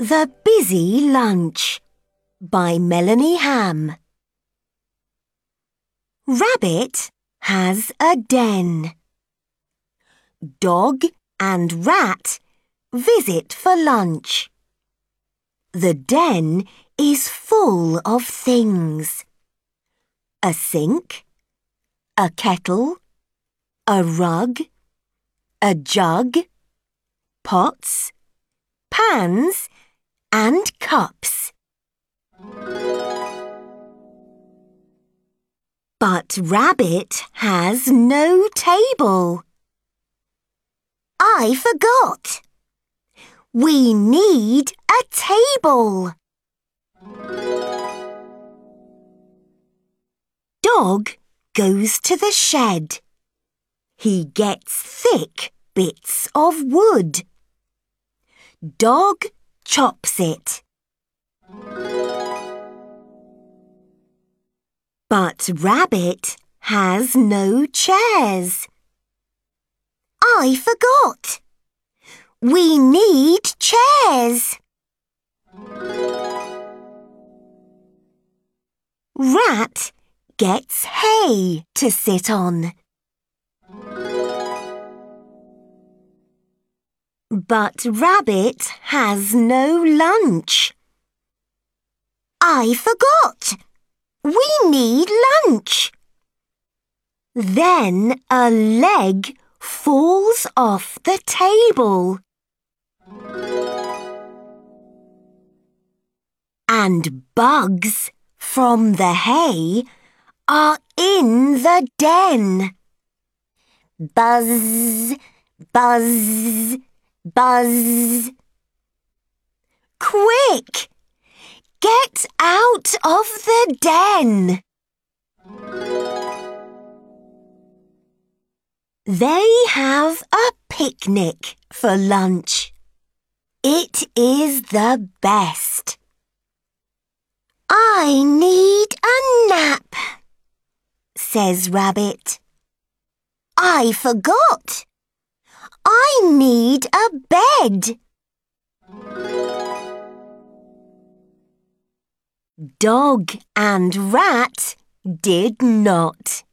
The Busy Lunch by Melanie Ham. Rabbit has a den. Dog and rat visit for lunch. The den is full of things. A sink, a kettle, a rug, a jug, pots, pans, and cups. But Rabbit has no table. I forgot. We need a table. Dog goes to the shed. He gets thick bits of wood. Dog chops it. But Rabbit has no chairs. I forgot. We need chairs. Rat gets hay to sit on. But Rabbit has no lunch. I forgot. We need lunch. Then a leg falls off the table. And bugs from the hay are in the den. Buzz, buzz. Buzz! Quick! Get out of the den! They have a picnic for lunch. It is the best. I need a nap, says Rabbit. I forgot. Need a bed. Dog and rat did not.